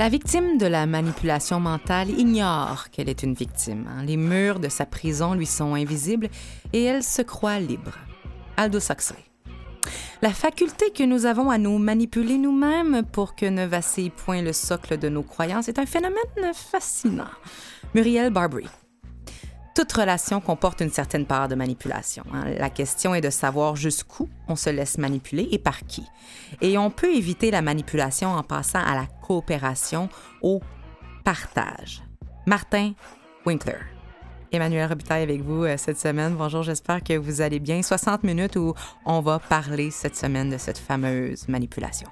La victime de la manipulation mentale ignore qu'elle est une victime. hein. Les murs de sa prison lui sont invisibles et elle se croit libre. Aldous Huxley. La faculté que nous avons à nous manipuler nous-mêmes pour que ne vacille point le socle de nos croyances est un phénomène fascinant. Muriel Barbary. Toute relation comporte une certaine part de manipulation. hein. La question est de savoir jusqu'où on se laisse manipuler et par qui. Et on peut éviter la manipulation en passant à la coopération, au partage. Martin Winkler. Emmanuel Robitaille avec vous euh, cette semaine. Bonjour, j'espère que vous allez bien. 60 minutes où on va parler cette semaine de cette fameuse manipulation.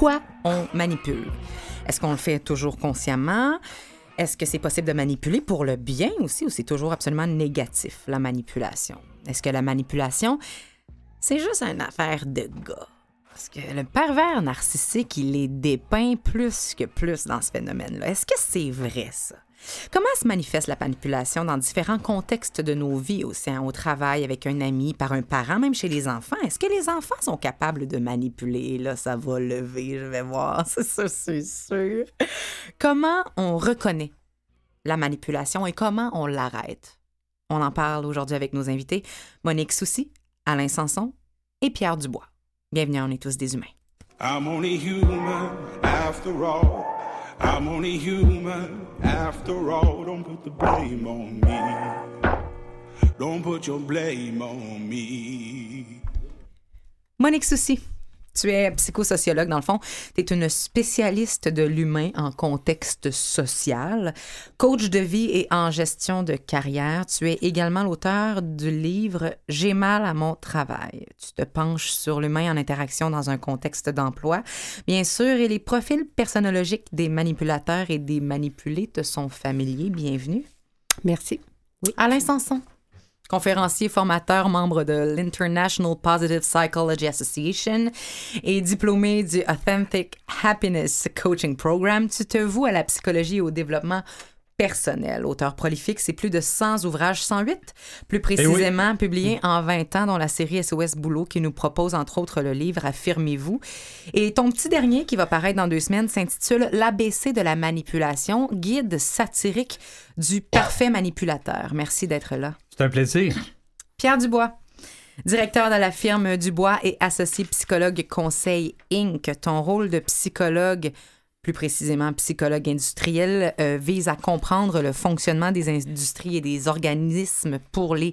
Pourquoi on manipule? Est-ce qu'on le fait toujours consciemment? Est-ce que c'est possible de manipuler pour le bien aussi ou c'est toujours absolument négatif, la manipulation? Est-ce que la manipulation, c'est juste une affaire de gars? Parce que le pervers narcissique, il est dépeint plus que plus dans ce phénomène-là. Est-ce que c'est vrai, ça? Comment se manifeste la manipulation dans différents contextes de nos vies, aussi hein, au travail, avec un ami, par un parent, même chez les enfants? Est-ce que les enfants sont capables de manipuler? Là, ça va lever, je vais voir, c'est ça, c'est sûr. Comment on reconnaît la manipulation et comment on l'arrête? On en parle aujourd'hui avec nos invités, Monique Soucy, Alain Sanson et Pierre Dubois. Bienvenue On est tous des humains. I'm only human after all. Don't put the blame on me. Don't put your blame on me. Monique Soucy, tu es psychosociologue dans le fond. Tu es une spécialiste de l'humain en contexte social, coach de vie et en gestion de carrière. Tu es également l'auteur du livre J'ai mal à mon travail. Tu te penches sur l'humain en interaction dans un contexte d'emploi. Bien sûr, et les profils personnologiques des manipulateurs et des manipulés te sont familiers. Bienvenue. Merci. Alain Sanson, conférencier, formateur, membre de l'International Positive Psychology Association et diplômé du Authentic Happiness Coaching Program. Tu te voues à la psychologie et au développement personnel. Auteur prolifique, c'est plus de 100 ouvrages, 108 plus précisément, publiés en 20 ans, dont la série SOS Boulot qui nous propose entre autres le livre Affirmez-vous. Et ton petit dernier qui va paraître dans deux semaines s'intitule L'ABC de la manipulation, guide satirique du parfait manipulateur. Merci d'être là. C'est un plaisir. Pierre Dubois, directeur de la firme Dubois et associé psychologue Conseil Inc. Ton rôle de psychologue, plus précisément psychologue industriel, euh, vise à comprendre le fonctionnement des industries et des organismes pour les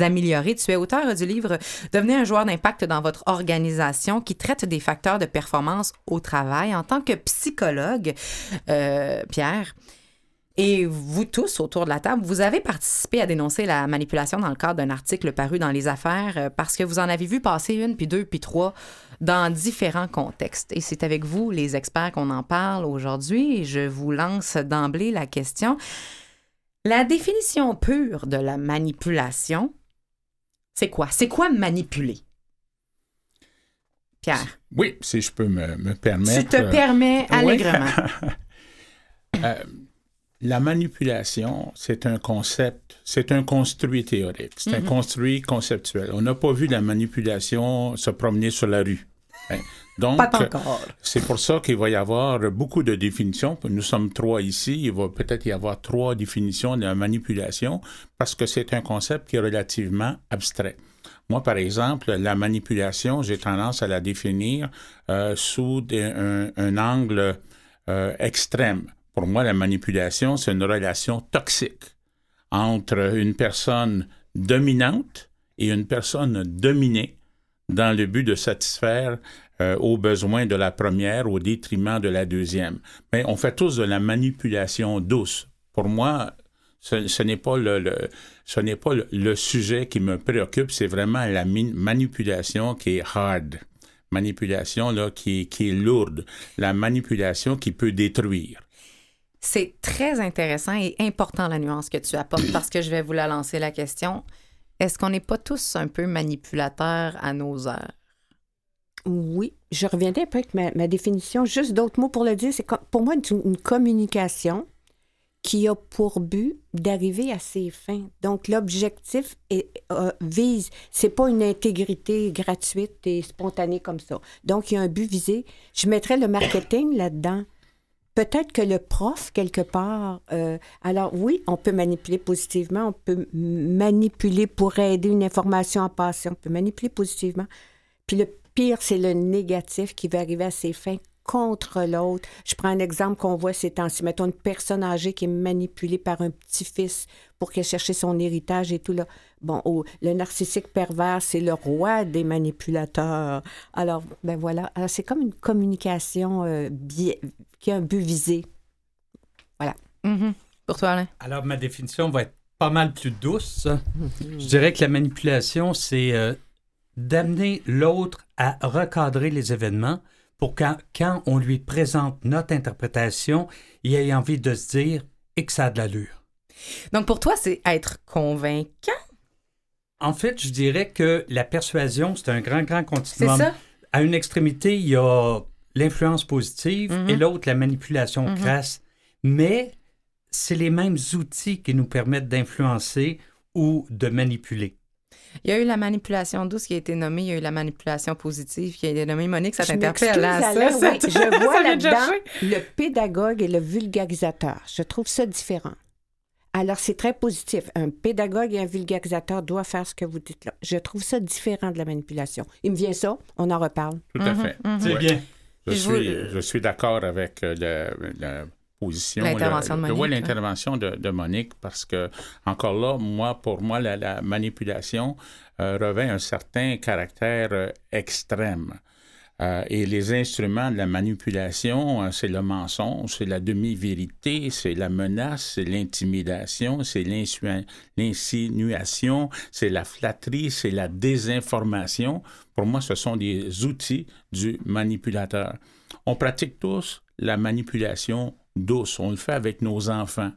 améliorer. Tu es auteur du livre Devenez un joueur d'impact dans votre organisation qui traite des facteurs de performance au travail. En tant que psychologue, euh, Pierre, et vous tous autour de la table, vous avez participé à dénoncer la manipulation dans le cadre d'un article paru dans les affaires euh, parce que vous en avez vu passer une, puis deux, puis trois dans différents contextes. Et c'est avec vous, les experts, qu'on en parle aujourd'hui. Je vous lance d'emblée la question. La définition pure de la manipulation, c'est quoi? C'est quoi manipuler? Pierre, Oui, si je peux me, me permettre. tu te euh, permets oui. allègrement. Euh, la manipulation, c'est un concept, c'est un construit théorique, c'est un construit conceptuel. On n'a pas vu la manipulation se promener sur la rue. Hein. Donc, c'est pour ça qu'il va y avoir beaucoup de définitions. Nous sommes trois ici. Il va peut-être y avoir trois définitions de la manipulation parce que c'est un concept qui est relativement abstrait. Moi, par exemple, la manipulation, j'ai tendance à la définir euh, sous des- un, un angle euh, extrême. Pour moi, la manipulation, c'est une relation toxique entre une personne dominante et une personne dominée dans le but de satisfaire euh, aux besoins de la première au détriment de la deuxième. Mais on fait tous de la manipulation douce. Pour moi, ce, n'est pas le, sujet qui me préoccupe, c'est vraiment la manipulation qui est hard, manipulation là qui est lourde, la manipulation qui peut détruire. C'est très intéressant et important la nuance que tu apportes parce que je vais vous la lancer la question. Est-ce qu'on n'est pas tous un peu manipulateurs à nos heures? Oui, je reviendrai un peu avec ma, définition. Juste d'autres mots pour le dire. C'est pour moi une, une communication qui a pour but d'arriver à ses fins. Donc, l'objectif euh, vise, c'est pas une intégrité gratuite et spontanée comme ça. Donc, il y a un but visé. Je mettrais le marketing là-dedans. Peut-être que le prof, quelque part, euh, alors oui, on peut manipuler positivement, on peut manipuler pour aider une information à passer, on peut manipuler positivement. Puis le pire, c'est le négatif qui va arriver à ses fins contre l'autre. Je prends un exemple qu'on voit ces temps-ci. Mettons une personne âgée qui est manipulée par un petit-fils pour qu'elle cherche son héritage et tout. Là. Bon, le narcissique pervers, c'est le roi des manipulateurs. Alors, ben voilà. Alors, c'est comme une communication euh, qui a un but visé. Voilà. Mm-hmm. Pour toi, Alain? Alors, ma définition va être pas mal plus douce. Mm-hmm. Je dirais que la manipulation, c'est euh, d'amener l'autre à recadrer les événements pour quand, quand on lui présente notre interprétation, il ait envie de se dire et que ça a de l'allure. Donc pour toi, c'est être convaincant? En fait, je dirais que la persuasion, c'est un grand, grand continuum. C'est ça? À une extrémité, il y a l'influence positive et Mhm. l'autre, la manipulation Mhm. crasse. Mais c'est les mêmes outils qui nous permettent d'influencer ou de manipuler. Il y a eu la manipulation douce qui a été nommée, il y a eu la manipulation positive qui a été nommée. Monique, ça t'interpelle, oui, je vois là-dedans le pédagogue et le vulgarisateur. Je trouve ça différent. Alors, c'est très positif. Un pédagogue et un vulgarisateur doivent faire ce que vous dites là. Je trouve ça différent de la manipulation. Il me vient ça, on en reparle. Tout à fait. C'est Ouais. bien. Je Puis je suis, vous- je suis d'accord avec euh, le- la position. L'intervention le- de le- Monique, ouais, hein. l'intervention de, de Monique, parce que, encore là, moi, pour moi, la, la manipulation euh, revêt un certain caractère euh, extrême. Euh, et les instruments de la manipulation, euh, c'est le mensonge, c'est la demi-vérité, c'est la menace, c'est l'intimidation, c'est l'insinuation, c'est la flatterie, c'est la désinformation. Pour moi, ce sont des outils du manipulateur. On pratique tous la manipulation douce. On le fait avec nos enfants.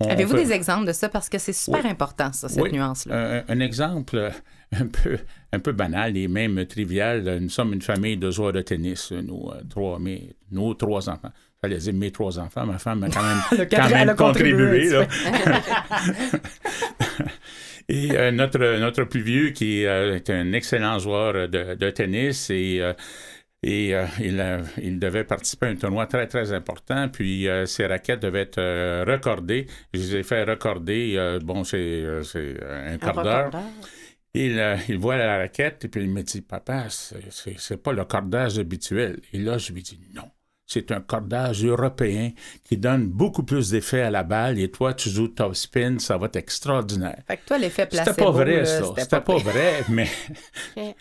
On Avez-vous fait- des exemples de ça? Parce que c'est super Oui. important, ça, cette Oui. nuance-là. Un, un exemple euh, un peu, un peu banal et même trivial. Nous sommes une famille de joueurs de tennis, nous, euh, trois, mes, nos trois enfants. J'allais dire mes trois enfants. Ma femme a quand même, quand contribué, même elle a contribué, contribué. là. et euh, notre, notre plus vieux, qui euh, est un excellent joueur de, de tennis, et, euh, et euh, il, a- il devait participer à un tournoi très, très important. Puis euh, ses raquettes devaient être euh, recordées. Je les ai fait recorder. euh, bon, c'est euh, c'est un quart d'heure. Il, euh, il voit la raquette et puis il me dit Papa, c'est- pas le cordage habituel. Et là, je lui dis Non. C'est un cordage européen qui donne beaucoup plus d'effet à la balle et toi, tu joues top spin, ça va être extraordinaire. Fait que toi, l'effet placebo... C'était pas vrai, là, ça. c'était pas vrai, mais.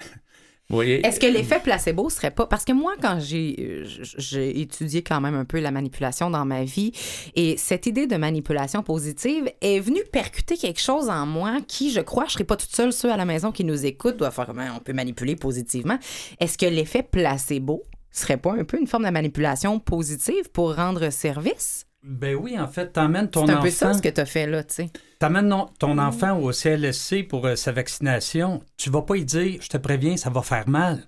Voyez? Est-ce que l'effet placebo serait pas. Parce que moi, quand j'ai euh, j'ai étudié quand même un peu la manipulation dans ma vie, et cette idée de manipulation positive est venue percuter quelque chose en moi qui, je crois, je serais pas toute seule, ceux à la maison qui nous écoutent doivent faire comment on peut manipuler positivement. Est-ce que l'effet placebo serait pas un peu une forme de manipulation positive pour rendre service? Ben oui, en fait, t'emmènes ton C'est un enfant. peu ça ce que tu as fait là, tu sais. Ton enfant au CLSC pour euh, sa vaccination, tu vas pas lui dire, je te préviens, ça va faire mal.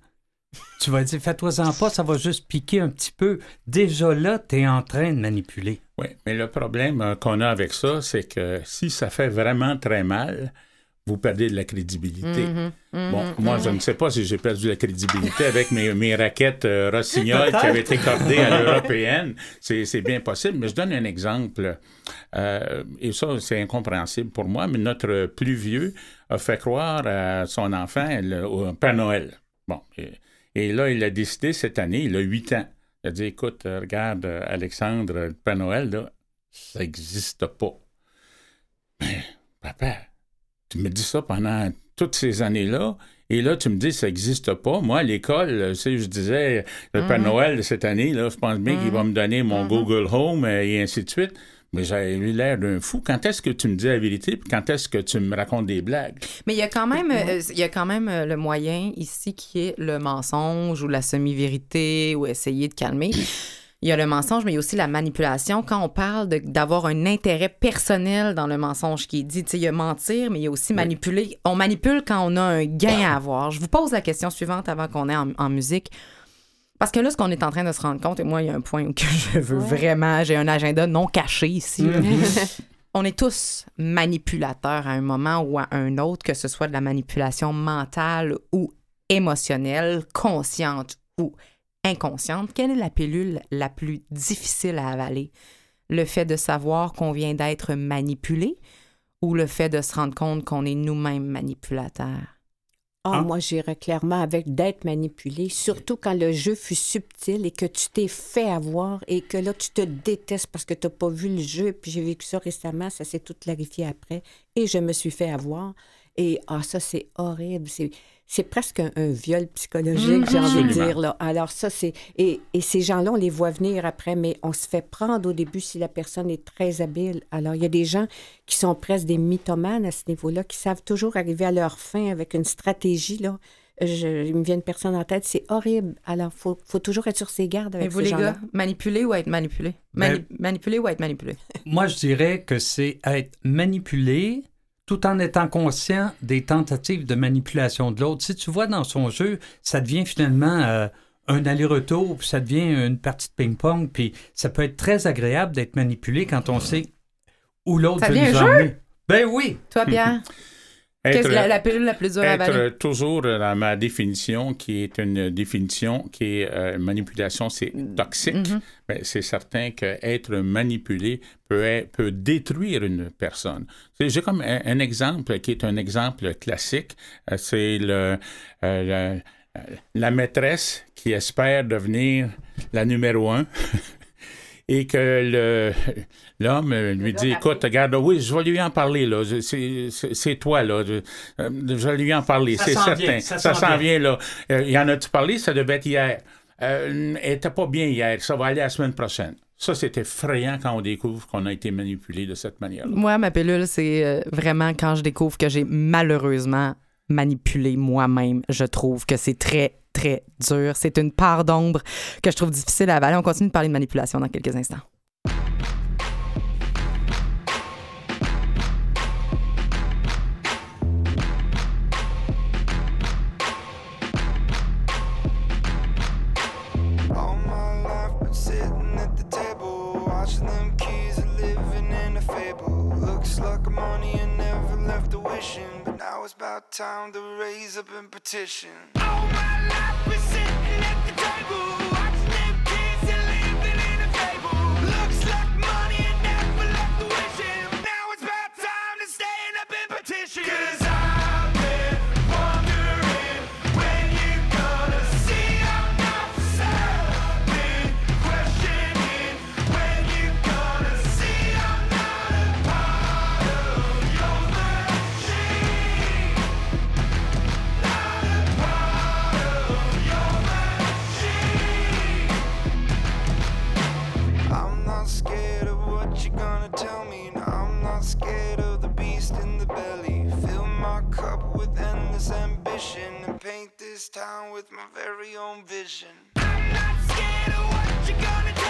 Tu vas lui dire, fais-toi-en pas, ça va juste piquer un petit peu. Déjà là, tu es en train de manipuler. Oui, mais le problème euh, qu'on a avec ça, c'est que si ça fait vraiment très mal, vous perdez de la crédibilité. Mm-hmm. Bon, moi, je ne sais pas si j'ai perdu la crédibilité avec mes, mes raquettes euh, Rossignol qui avaient été cordées à l'européenne. C'est c'est bien possible, mais je donne un exemple. Euh, et ça, c'est incompréhensible pour moi, mais notre plus vieux a fait croire à son enfant le- au Père Noël. Bon, et, et là, il a décidé cette année, il a 8 ans. Il a dit, écoute, regarde, Alexandre, le Père Noël, là, ça n'existe pas. Mais, papa, tu me dis ça pendant toutes ces années-là. Et là, tu me dis, ça n'existe pas. Moi, à l'école, euh, tu sais, je disais, le Père Noël de cette année, là, je pense bien qu'il va me donner mon Google Home euh, et ainsi de suite. Mais j'avais eu l'air d'un fou. Quand est-ce que tu me dis la vérité? Puis quand est-ce que tu me racontes des blagues? Mais il y a quand même, euh, il y a quand même le moyen ici qui est le mensonge ou la semi-vérité ou essayer de calmer. Il y a le mensonge, mais il y a aussi la manipulation. Quand on parle d'avoir un intérêt personnel dans le mensonge qui est dit, tu sais, il y a mentir, mais il y a aussi manipuler. On manipule quand on a un gain à avoir. Je vous pose la question suivante avant qu'on ait en, en musique. Parce que là, ce qu'on est en train de se rendre compte, et moi, il y a un point que je veux vraiment, j'ai un agenda non caché ici. on est tous manipulateurs à un moment ou à un autre, que ce soit de la manipulation mentale ou émotionnelle, consciente ou inconsciente. Quelle est la pilule la plus difficile à avaler? Le fait de savoir qu'on vient d'être manipulé ou le fait de se rendre compte qu'on est nous-mêmes manipulateurs? Ah, Hein? moi, j'irais clairement avec d'être manipulé, surtout quand le jeu fut subtil et que tu t'es fait avoir et que là, tu te détestes parce que tu n'as pas vu le jeu. Puis j'ai vécu ça récemment, ça s'est tout clarifié après et je me suis fait avoir. Et ah, ça, c'est horrible. C'est, presque un, un viol psychologique, j'ai envie de dire. Là. Alors, ça, c'est. Et, et ces gens-là, on les voit venir après, mais on se fait prendre au début si la personne est très habile. Alors, il y a des gens qui sont presque des mythomanes à ce niveau-là, qui savent toujours arriver à leur fin avec une stratégie. Là. Je, il me vient une personne en tête, c'est horrible. Alors, il faut, faut toujours être sur ses gardes Et avec vous, ces les gens-là. gars, manipuler ou être manipulé? Mani- Manipuler ou être manipulé? Moi, je dirais que c'est être manipulé tout en étant conscient des tentatives de manipulation de l'autre. Si tu vois dans son jeu, ça devient finalement euh, un aller-retour, puis ça devient une partie de ping-pong, puis ça peut être très agréable d'être manipulé quand on sait où l'autre veut nous emmener. Ben oui. Toi, Pierre, Être, la, la pilule la plus dure à être avaler? toujours dans ma définition, qui est une définition qui est euh, manipulation, c'est toxique. Mhm. Ben, c'est certain qu'être manipulé peut, être- peut détruire une personne. J'ai comme un, un exemple qui est un exemple classique. Euh, C'est le, euh, le- la maîtresse qui espère devenir la numéro un. Et que l'homme lui dit, écoute, regarde, oui, je vais lui en parler, là. C'est, toi, là. Je, euh, je vais lui en parler, Ça c'est s'en certain. vient, ça ça s'en vient. vient, là. Euh, y en a-tu parlé? Ça devait être hier. Euh, elle était pas bien hier. Ça va aller la semaine prochaine. Ça, c'est effrayant quand on découvre qu'on a été manipulé de cette manière-là. Moi, ma pilule, c'est euh, vraiment quand je découvre que j'ai malheureusement manipulé moi-même. Je trouve que c'est très, très dur. C'est une part d'ombre que je trouve difficile à avaler. On continue de parler de manipulation dans quelques instants. Now it's about time to raise up and petition. All my life been sitting at the table, endless ambition and paint this town with my very own vision. I'm not scared of what you're gonna tell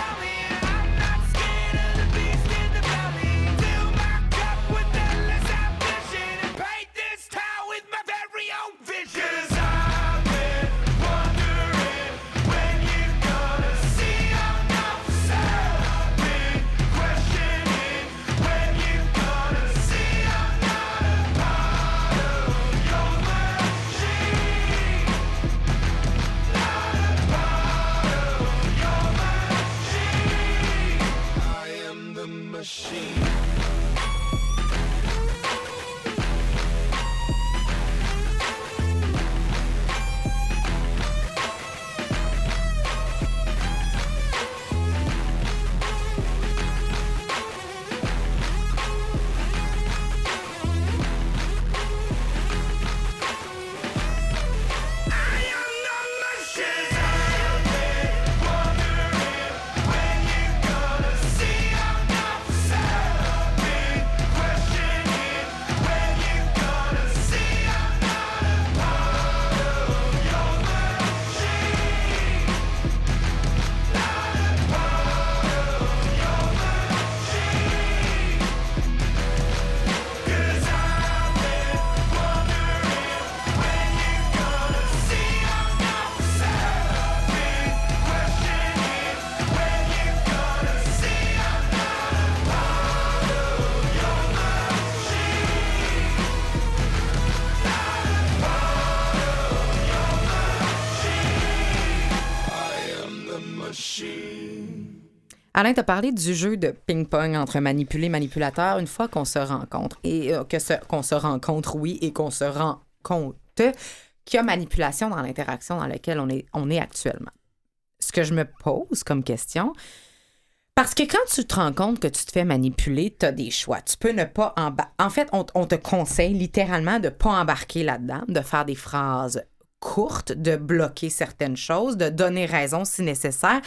Alain, tu parlé du jeu de ping-pong entre manipulé et manipulateur une fois qu'on se rencontre. Et euh, que qu'on se rencontre, oui, et qu'on se rend compte qu'il y a manipulation dans l'interaction dans laquelle on est, on est actuellement. Ce que je me pose comme question, parce que quand tu te rends compte que tu te fais manipuler, tu as des choix. Tu peux ne pas embarquer. En fait, on, on te conseille littéralement de ne pas embarquer là-dedans, de faire des phrases courtes, de bloquer certaines choses, de donner raison si nécessaire.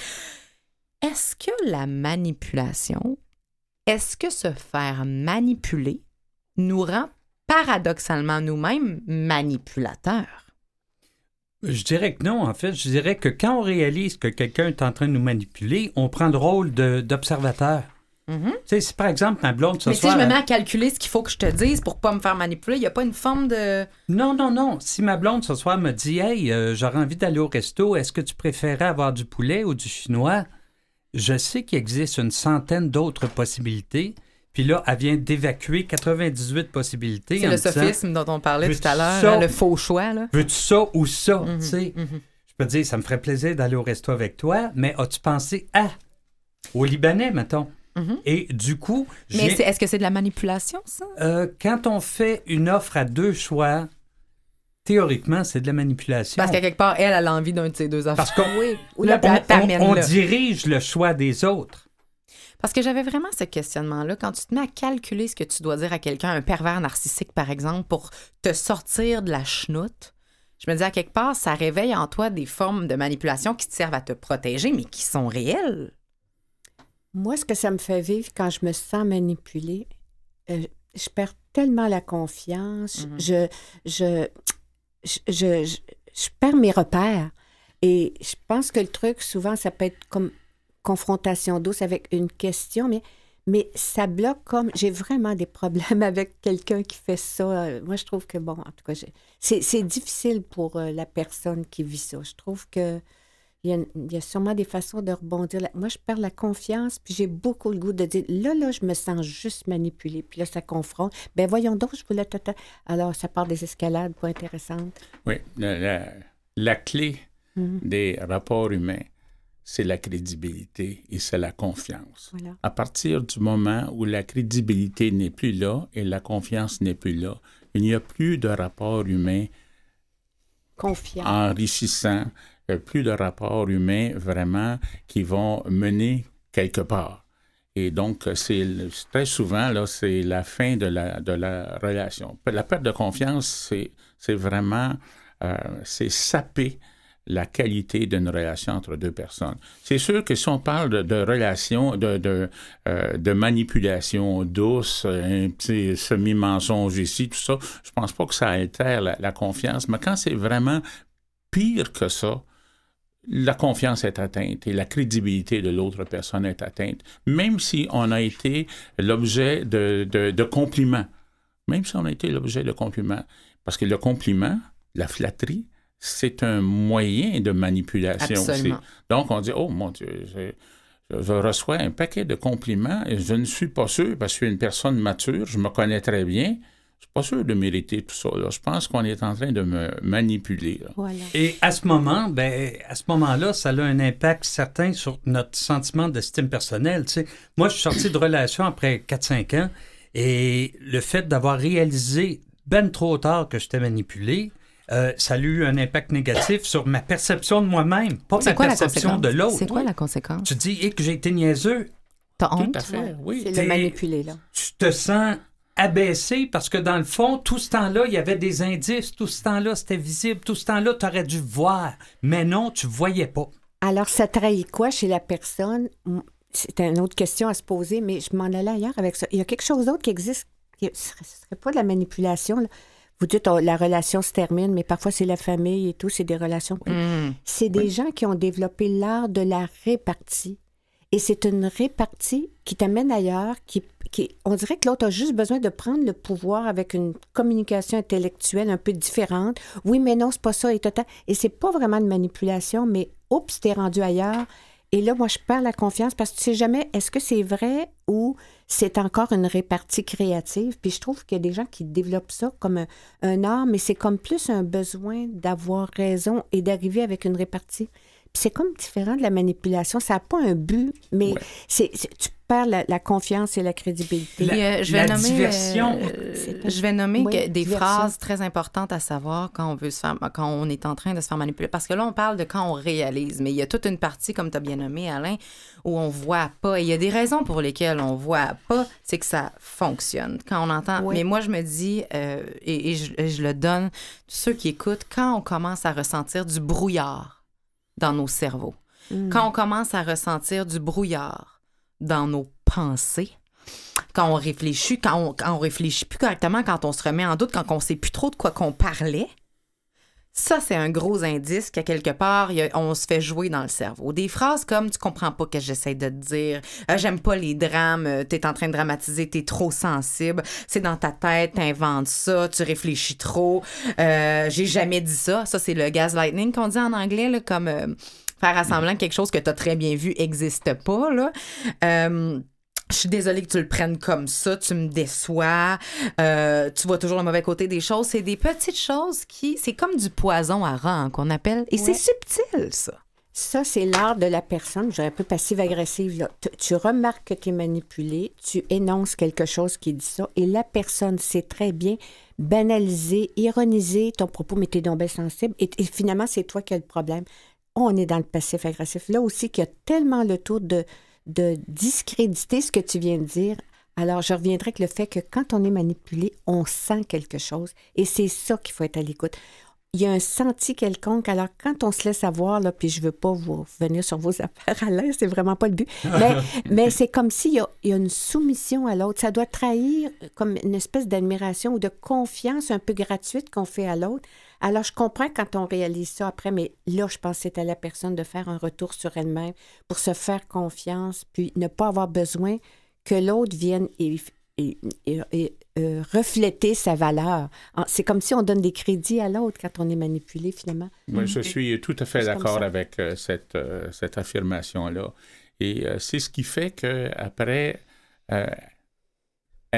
Est-ce que la manipulation, est-ce que se faire manipuler nous rend paradoxalement nous-mêmes manipulateurs? Je dirais que non, en fait. Je dirais que quand on réalise que quelqu'un est en train de nous manipuler, on prend le rôle d'observateur. Tu sais, si par exemple ma blonde ce Mais si soir... je me mets à calculer ce qu'il faut que je te dise pour pas me faire manipuler, il n'y a pas une forme de... Non, non, non. Si ma blonde ce soir me dit Hey, euh, j'aurais envie d'aller au resto, est-ce que tu préférais avoir du poulet ou du chinois? Je sais qu'il existe une centaine d'autres possibilités. Puis là, elle vient d'évacuer 98 possibilités. C'est le disant, sophisme dont on parlait tout à l'heure, hein, le faux choix. Là. Veux-tu ça ou ça? Mhm, tu sais? mhm. Je peux te dire, ça me ferait plaisir d'aller au resto avec toi, mais as-tu pensé à au Libanais, mettons? Mhm. Et du coup, Mais est-ce que c'est de la manipulation, ça? euh, quand on fait une offre à deux choix, théoriquement, c'est de la manipulation. Parce qu'à quelque part, elle, elle a envie d'un de ces deux affaires. Parce qu'on Oui. On, on dirige le choix des autres. Parce que j'avais vraiment ce questionnement-là. Quand tu te mets à calculer ce que tu dois dire à quelqu'un, un pervers narcissique, par exemple, pour te sortir de la chenoute, je me dis à quelque part, ça réveille en toi des formes de manipulation qui te servent à te protéger, mais qui sont réelles. Moi, ce que ça me fait vivre quand je me sens manipulée, euh, je perds tellement la confiance, Mhm. je, je, je, je, je- je perds mes repères. Et je pense que le truc, souvent, ça peut être comme confrontation douce avec une question, mais, mais ça bloque comme... J'ai vraiment des problèmes avec quelqu'un qui fait ça. Euh, Moi, je trouve que, bon, en tout cas, c'est difficile pour euh, la personne qui vit ça. Je trouve que il y, a, il y a sûrement des façons de rebondir. Moi, je perds la confiance, puis j'ai beaucoup le goût de dire là, là, je me sens juste manipulée. Puis là, ça confronte. Ben voyons donc, je voulais. tata. Alors, ça part des escalades pas intéressantes. Oui, la, la- la clé Mhm. des rapports humains, c'est la crédibilité et c'est la confiance. Voilà. À partir du moment où la crédibilité n'est plus là et la confiance n'est plus là, il n'y a plus de rapport humain Confiance. enrichissant, plus de rapports humains vraiment qui vont mener quelque part. Et donc, euh, c'est très souvent, là, c'est la fin de la, de la relation. La perte de confiance, c'est, vraiment, euh, c'est saper la qualité d'une relation entre deux personnes. C'est sûr que si on parle de, de relation, de, de, euh, de manipulation douce, un petit semi-mensonge ici, tout ça, je pense pas que ça altère la confiance. Mais quand c'est vraiment pire que ça, la confiance est atteinte et la crédibilité de l'autre personne est atteinte, même si on a été l'objet de, de, de compliments. Même si on a été l'objet de compliments. Parce que le compliment, la flatterie, c'est un moyen de manipulation Absolument. aussi. Donc, on dit, oh mon Dieu, je, reçois un paquet de compliments et je ne suis pas sûr, parce que je suis une personne mature, je me connais très bien, suis pas sûr de mériter tout ça. là. Je pense qu'on est en train de me manipuler. là. Voilà. Et à ce moment, ben, à ce moment-là, ça a un impact certain sur notre sentiment d'estime personnelle. tu sais. Moi, je suis sorti de relation après 4-5 ans et le fait d'avoir réalisé ben trop tard que j'étais manipulé, euh, ça a eu un impact négatif sur ma perception de moi-même, pas ma quoi perception de l'autre. C'est quoi la conséquence? Tu dis eh, que j'ai été niaiseux, T'as Tout honte? à fait, oui. C'est le là. tu te sens abaissé parce que dans le fond, tout ce temps-là, il y avait des indices, tout ce temps-là, c'était visible, tout ce temps-là, tu aurais dû voir. Mais non, tu voyais pas. Alors, ça trahit quoi chez la personne? C'est une autre question à se poser, mais je m'en allais ailleurs avec ça. Il y a quelque chose d'autre qui existe. qui- Ce serait, ce serait pas de la manipulation. là. Vous dites, oh, la relation se termine, mais parfois c'est la famille et tout, c'est des relations. Hmm. C'est des gens qui ont développé l'art de la répartie. Et c'est une répartie qui t'amène ailleurs, qui, qui, on dirait que l'autre a juste besoin de prendre le pouvoir avec une communication intellectuelle un peu différente. Oui, mais non, c'est pas ça et c'est pas vraiment de manipulation, mais oups, t'es rendu ailleurs. Et là, moi, je perds la confiance parce que tu sais jamais, est-ce que c'est vrai ou c'est encore une répartie créative? Puis je trouve qu'il y a des gens qui développent ça comme un, un art, mais c'est comme plus un besoin d'avoir raison et d'arriver avec une répartie. C'est comme différent de la manipulation. Ça n'a pas un but, mais Ouais. c'est, c'est- tu perds la, la confiance et la crédibilité. La- Puis, euh, je vais la nommer, diversion. euh, je vais nommer Oui, que des diversion. phrases très importantes à savoir quand on veut se faire, quand on est en train de se faire manipuler. Parce que là, on parle de quand on réalise, mais il y a toute une partie, comme tu as bien nommé, Alain, où on voit pas. Et il y a des raisons pour lesquelles on voit pas, c'est que ça fonctionne. Quand on entend. Oui. Mais moi, je me dis, euh, et, et je, et je le donne, ceux qui écoutent, quand on commence à ressentir du brouillard dans nos cerveaux, Mm. quand on commence à ressentir du brouillard dans nos pensées, quand on réfléchit, quand on, quand on réfléchit plus correctement, quand on se remet en doute, quand on sait plus trop de quoi qu'on parlait, ça, c'est un gros indice qu'à quelque part, on se fait jouer dans le cerveau. Des phrases comme Tu comprends pas que j'essaie de te dire, Euh, j'aime pas les drames, euh, t'es en train de dramatiser, t'es trop sensible, c'est dans ta tête, t'inventes ça, tu réfléchis trop, euh, j'ai jamais dit ça. Ça, c'est le gaslighting qu'on dit en anglais, là, comme euh, faire à semblant que quelque chose que t'as très bien vu existe pas. Là. Euh, je suis désolée que tu le prennes comme ça, tu me déçois, euh, tu vois toujours le mauvais côté des choses. C'est des petites choses qui, c'est comme du poison à rang qu'on appelle. Et c'est subtil, ça. Ça, c'est l'art de la personne. Je dirais un peu passive-agressive. tu remarques que tu es manipulé, tu énonces quelque chose qui dit ça, et la personne sait très bien banaliser, ironiser ton propos, mais tu es donc bien sensible, et, et finalement, c'est toi qui as le problème. On est dans le passif-agressif. Là aussi, qu'il y a tellement le tour de, de discréditer ce que tu viens de dire. Alors, je reviendrai avec le fait que quand on est manipulé, on sent quelque chose, et c'est ça qu'il faut être à l'écoute il y a un senti quelconque. Alors, quand on se laisse avoir, là, puis je veux pas vous revenir sur vos affaires à l'aise, c'est vraiment pas le but, mais, mais c'est comme s'il y a une soumission à l'autre. Ça doit trahir comme une espèce d'admiration ou de confiance un peu gratuite qu'on fait à l'autre. Alors, je comprends quand on réalise ça après, mais là, je pense que c'est à la personne de faire un retour sur elle-même pour se faire confiance, puis ne pas avoir besoin que l'autre vienne et, et- et- et, euh, refléter sa valeur. C'est comme si on donne des crédits à l'autre quand on est manipulé, finalement. Moi, je suis tout à fait d'accord avec euh, cette, euh, cette affirmation-là. Et c'est ce qui fait qu'après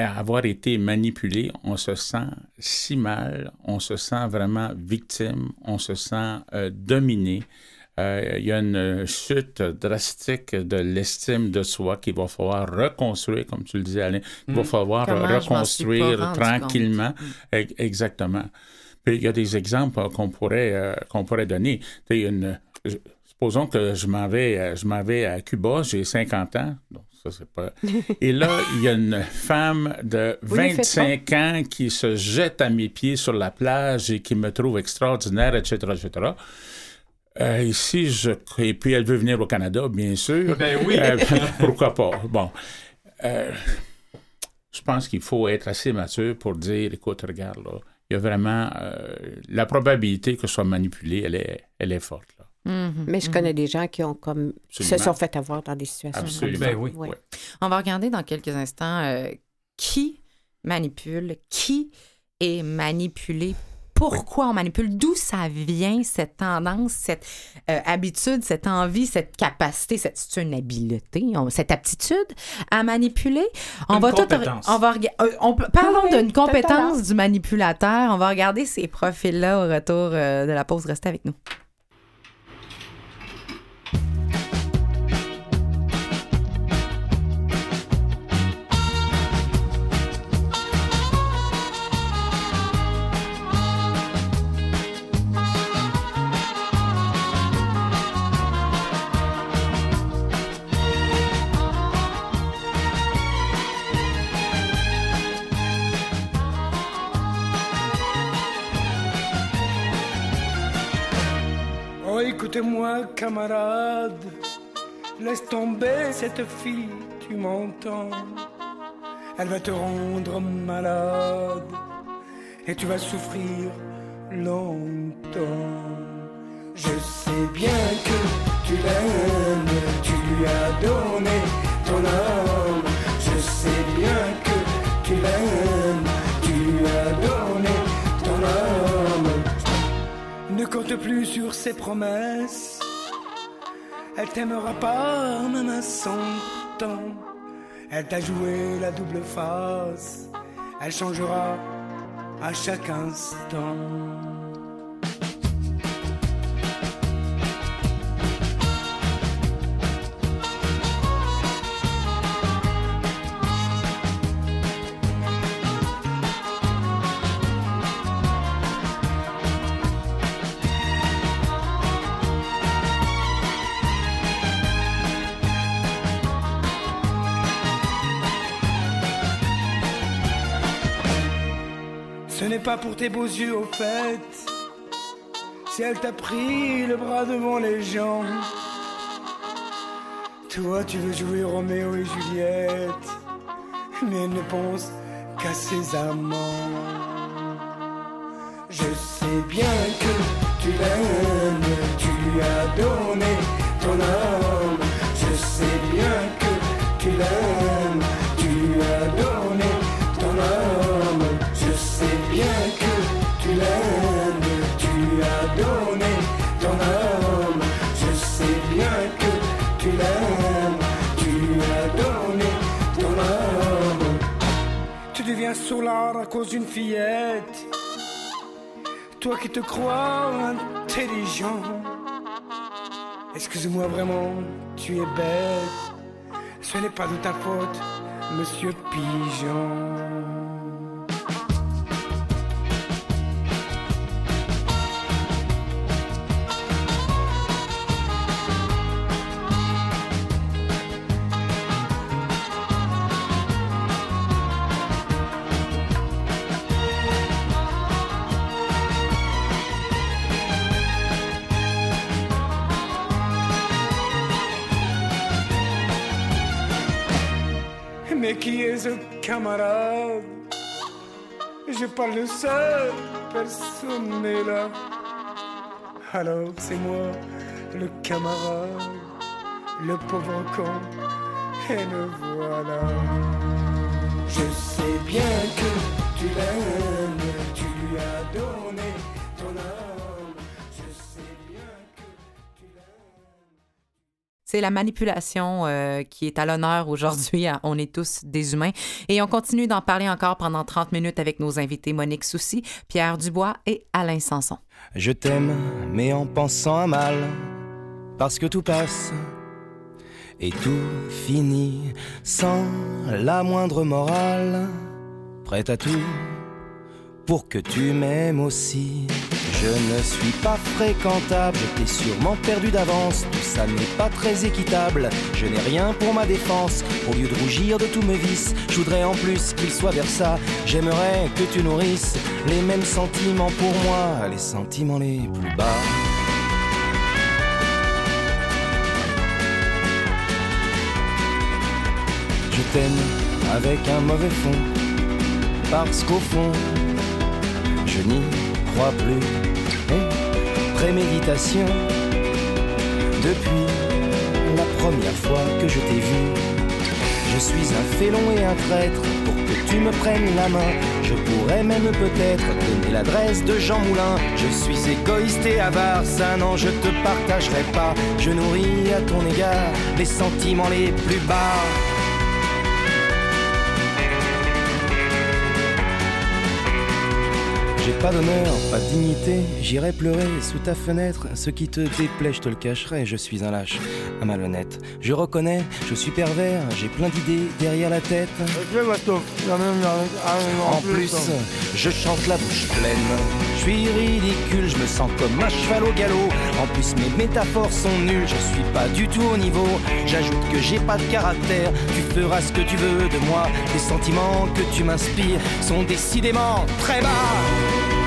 avoir été manipulé, on se sent si mal, on se sent vraiment victime, on se sent euh, dominé. Euh, Il y a une chute drastique de l'estime de soi qu'il va falloir reconstruire, comme tu le disais, Alain. Il va falloir Comment suis pas reconstruire tranquillement. Ex- Exactement. Puis il y a des exemples qu'on pourrait, euh, qu'on pourrait donner. Une, supposons que je m'en vais, je m'en vais à Cuba, j'ai 50 ans. Donc, ça, c'est pas. Et là, il y a une femme de Vous ne le faites 25 ans qui se jette à mes pieds sur la plage et qui me trouve extraordinaire, etc., etc. Euh, ici, je... et puis elle veut venir au Canada, bien sûr. Ben oui. Euh, pourquoi pas? Bon. Euh, je pense qu'il faut être assez mature pour dire, écoute, regarde, là, il y a vraiment... euh, la probabilité que je sois manipulé, elle est, elle est forte. Mhm. Mais je connais des gens qui ont comme qui se sont fait avoir dans des situations Absolument. comme ça. Ben oui. Ouais. Ouais. On va regarder dans quelques instants euh, qui manipule, qui est manipulé, pourquoi on manipule, d'où ça vient cette tendance, cette euh, habitude, cette envie, cette capacité, cette c'est une habileté, on- cette aptitude à manipuler. On Une va tout- compétence. on va rega- euh, on peut- parlons Oui, d'une compétence du manipulateur. On va regarder ces profils-là au retour euh, de la pause. Restez avec nous. Écoutez-moi, camarade, laisse tomber cette fille, tu m'entends Elle va te rendre malade et tu vas souffrir longtemps. Je sais bien que tu l'aimes, tu lui as donné ton âme. Je sais bien que tu l'aimes, tu lui as donné ton âme. Ne compte plus sur ses promesses. Elle t'aimera pas même à son temps. Elle t'a joué la double face. Elle changera à chaque instant. Pour tes beaux yeux au fait. Si elle t'a pris le bras devant les gens, toi tu veux jouer Roméo et Juliette, mais elle ne pense qu'à ses amants. Je sais bien que tu l'aimes, tu lui as donné ton âme. Deviens sourd à cause d'une fillette. Toi qui te crois intelligent. Excuse-moi vraiment, tu es bête. Ce n'est pas de ta faute, monsieur Pigeon. Est ce camarade Je parle seul, personne n'est là. Alors c'est moi, le camarade, le pauvre con, et le voilà. Je sais bien que tu l'aimes, tu lui as C'est la manipulation euh, qui est à l'honneur aujourd'hui. On est tous des humains. Et on continue d'en parler encore pendant 30 minutes avec nos invités Monique Soucy, Pierre Dubois et Alain Sanson. Je t'aime, mais en pensant à mal, parce que tout passe et tout finit sans la moindre morale, prête à tout pour que tu m'aimes aussi. Je ne suis pas fréquentable, t'es sûrement perdu d'avance, tout ça n'est pas très équitable. Je n'ai rien pour ma défense, au lieu de rougir de tous mes vices, je voudrais en plus qu'il soit vers ça. J'aimerais que tu nourrisses les mêmes sentiments pour moi, les sentiments les plus bas. Je t'aime avec un mauvais fond, parce qu'au fond, je n'y crois plus. Préméditation, depuis la première fois que je t'ai vu, je suis un félon et un traître. Pour que tu me prennes la main, je pourrais même peut-être donner l'adresse de Jean Moulin. Je suis égoïste et avare, ça non, je te partagerai pas. Je nourris à ton égard les sentiments les plus bas. J'ai pas d'honneur, pas de dignité, j'irai pleurer sous ta fenêtre. Ce qui te déplaît, je te le cacherai, je suis un lâche, un malhonnête. Je reconnais, je suis pervers, j'ai plein d'idées derrière la tête. En plus, je chante la bouche pleine. Suis ridicule, je me sens comme un cheval au galop. En plus, mes métaphores sont nulles, je suis pas du tout au niveau. J'ajoute que j'ai pas de caractère, tu feras ce que tu veux de moi. Les sentiments que tu m'inspires sont décidément très bas.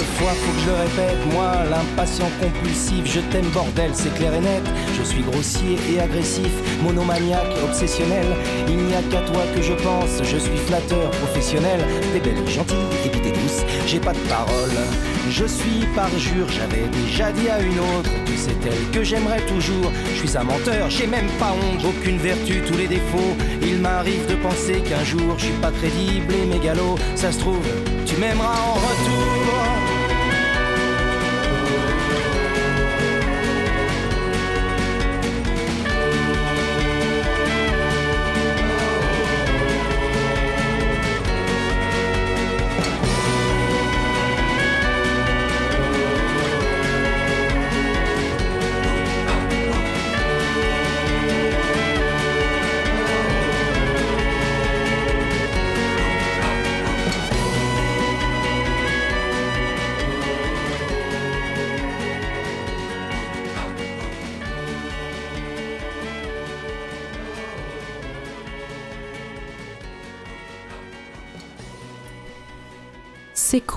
Fois faut que je le répète Moi, l'impatient compulsif, je t'aime bordel, c'est clair et net. Je suis grossier et agressif, monomaniaque, obsessionnel. Il n'y a qu'à toi que je pense, je suis flatteur, professionnel. T'es belle, gentille et puis t'es douce, j'ai pas de parole. Je suis parjure, j'avais déjà dit à une autre que c'est elle que j'aimerais toujours. Je suis un menteur, j'ai même pas honte, aucune vertu, tous les défauts. Il m'arrive de penser qu'un jour je suis pas crédible et mégalo. Ça se trouve, tu m'aimeras en retour.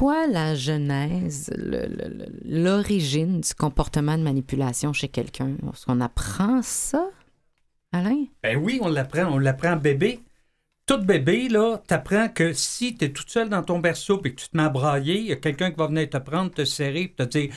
Quoi la genèse, l'origine du comportement de manipulation chez quelqu'un? Est-ce qu'on apprend ça, Alain? Ben oui, on l'apprend. On l'apprend bébé. Tout bébé, là, t'apprends que si tu es toute seule dans ton berceau et que tu te mets à brailler, il y a quelqu'un qui va venir te prendre, te serrer et te dire.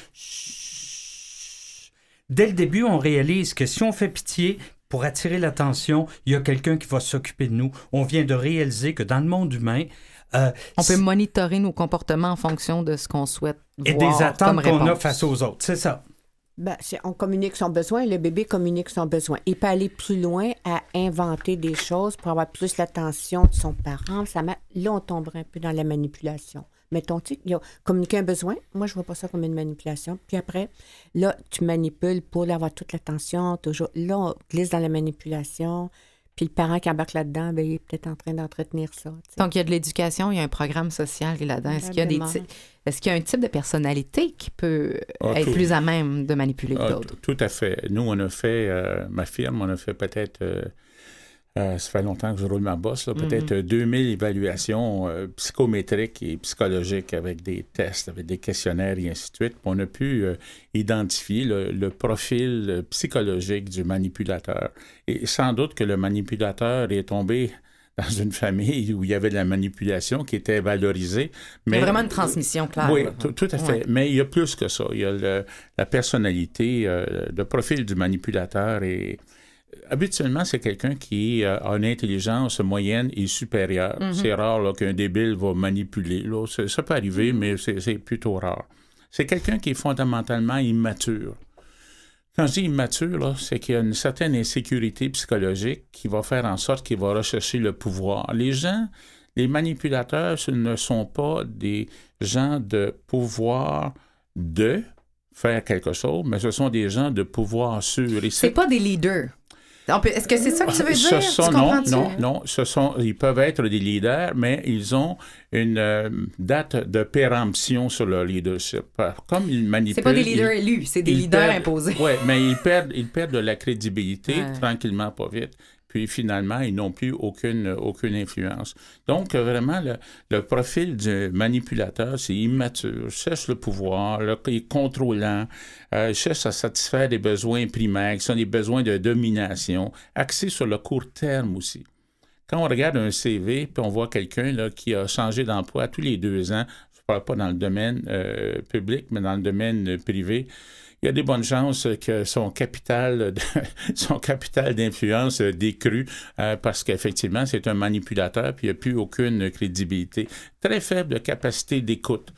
Dès le début, on réalise que si on fait pitié pour attirer l'attention, il y a quelqu'un qui va s'occuper de nous. On vient de réaliser que dans le monde humain, euh, On peut monitorer nos comportements en fonction de ce qu'on souhaite et voir des attentes qu'on a face aux autres. C'est ça. Ben, c'est- on communique son besoin, le bébé communique son besoin. Il peut aller plus loin à inventer des choses pour avoir plus l'attention de son parent. Ça Là, on tomberait un peu dans la manipulation. Mettons, tu communiquer un besoin, moi, je vois pas ça comme une manipulation. Puis après, là, tu manipules pour avoir toute l'attention, toujours. Là, on glisse dans la manipulation. Puis le parent qui embarque là-dedans, ben, il est peut-être en train d'entretenir ça. Donc, il y a de l'éducation, il y a un programme social qui est là-dedans. Est-ce qu'il y a des Est-ce qu'il y a un type de personnalité qui peut Ah, être tout. plus à même de manipuler que Ah, d'autres? tout à fait. Nous, on a fait, euh, ma firme, on a fait peut-être, euh, euh, ça fait longtemps que je roule ma bosse, là, peut-être euh, 2000 évaluations euh, psychométriques et psychologiques avec des tests, avec des questionnaires et ainsi de suite. On a pu euh, identifier le, le profil psychologique du manipulateur. Et sans doute que le manipulateur est tombé dans une famille où il y avait de la manipulation qui était valorisée. Il y Mais a vraiment une transmission claire. oui, tout, à fait. Ouais. Mais il y a plus que ça. Il y a le- la personnalité, le profil du manipulateur. Et habituellement, c'est quelqu'un qui euh, a une intelligence moyenne et supérieure. Mhm. C'est rare qu'un débile va manipuler. Là. Ça peut arriver, Mhm. mais c'est plutôt rare. C'est quelqu'un qui est fondamentalement immature. Quand je dis immature, c'est qu'il y a une certaine insécurité psychologique qui va faire en sorte qu'il va rechercher le pouvoir. Les gens, les manipulateurs, ce ne sont pas des gens de pouvoir de faire quelque chose, mais ce sont des gens de pouvoir sur. Et C'est pas des leaders. Est-ce que c'est ça que tu veux ce dire? sont, tu non, non, non, ce sont, ils peuvent être des leaders, mais ils ont une euh, date de péremption sur leur leadership. Comme ils manipulent. C'est pas des ils- leaders élus, c'est des ils leaders perdent- imposés. Oui, mais ils perdent, ils perdent de la crédibilité Ouais. tranquillement, pas vite. Puis finalement, ils n'ont plus aucune, aucune influence. Donc, vraiment, le, le profil du manipulateur, c'est immature, cherche le pouvoir, là, il est contrôlant, euh, cherche à satisfaire des besoins primaires, qui sont des besoins de domination, axé sur le court terme aussi. Quand on regarde un CV, puis on voit quelqu'un qui a changé d'emploi tous les deux ans, je ne parle pas dans le domaine euh, public, mais dans le domaine privé, il y a des bonnes chances que son capital, d'influence décrue euh, parce qu'effectivement, c'est un manipulateur puis il n'y a plus aucune crédibilité. Très faible capacité d'écoute.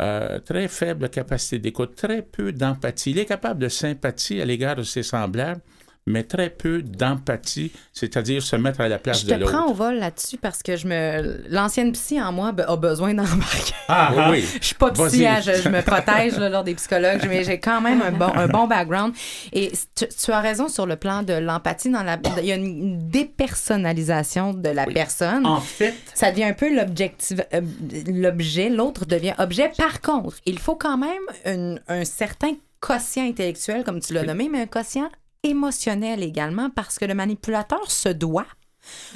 Euh, très faible capacité d'écoute, très peu d'empathie. Il est capable de sympathie à l'égard de ses semblables, mais très peu d'empathie, c'est-à-dire se mettre à la place Je de te l'autre. prends au vol là-dessus parce que je me l'ancienne psy en moi a besoin d'embarquer. Ah, oui, oui. Je suis pas psy, hein, je, je me protège là, lors des psychologues, mais j'ai quand même un bon, un bon background. Et tu, tu as raison sur le plan de l'empathie. Dans la, il y a une dépersonnalisation de la personne. En fait, Ça devient un peu l'objectif, euh, l'objet, l'autre devient objet. Par contre, il faut quand même une- un certain quotient intellectuel, comme tu l'as nommé, mais un quotient émotionnel également, parce que le manipulateur se doit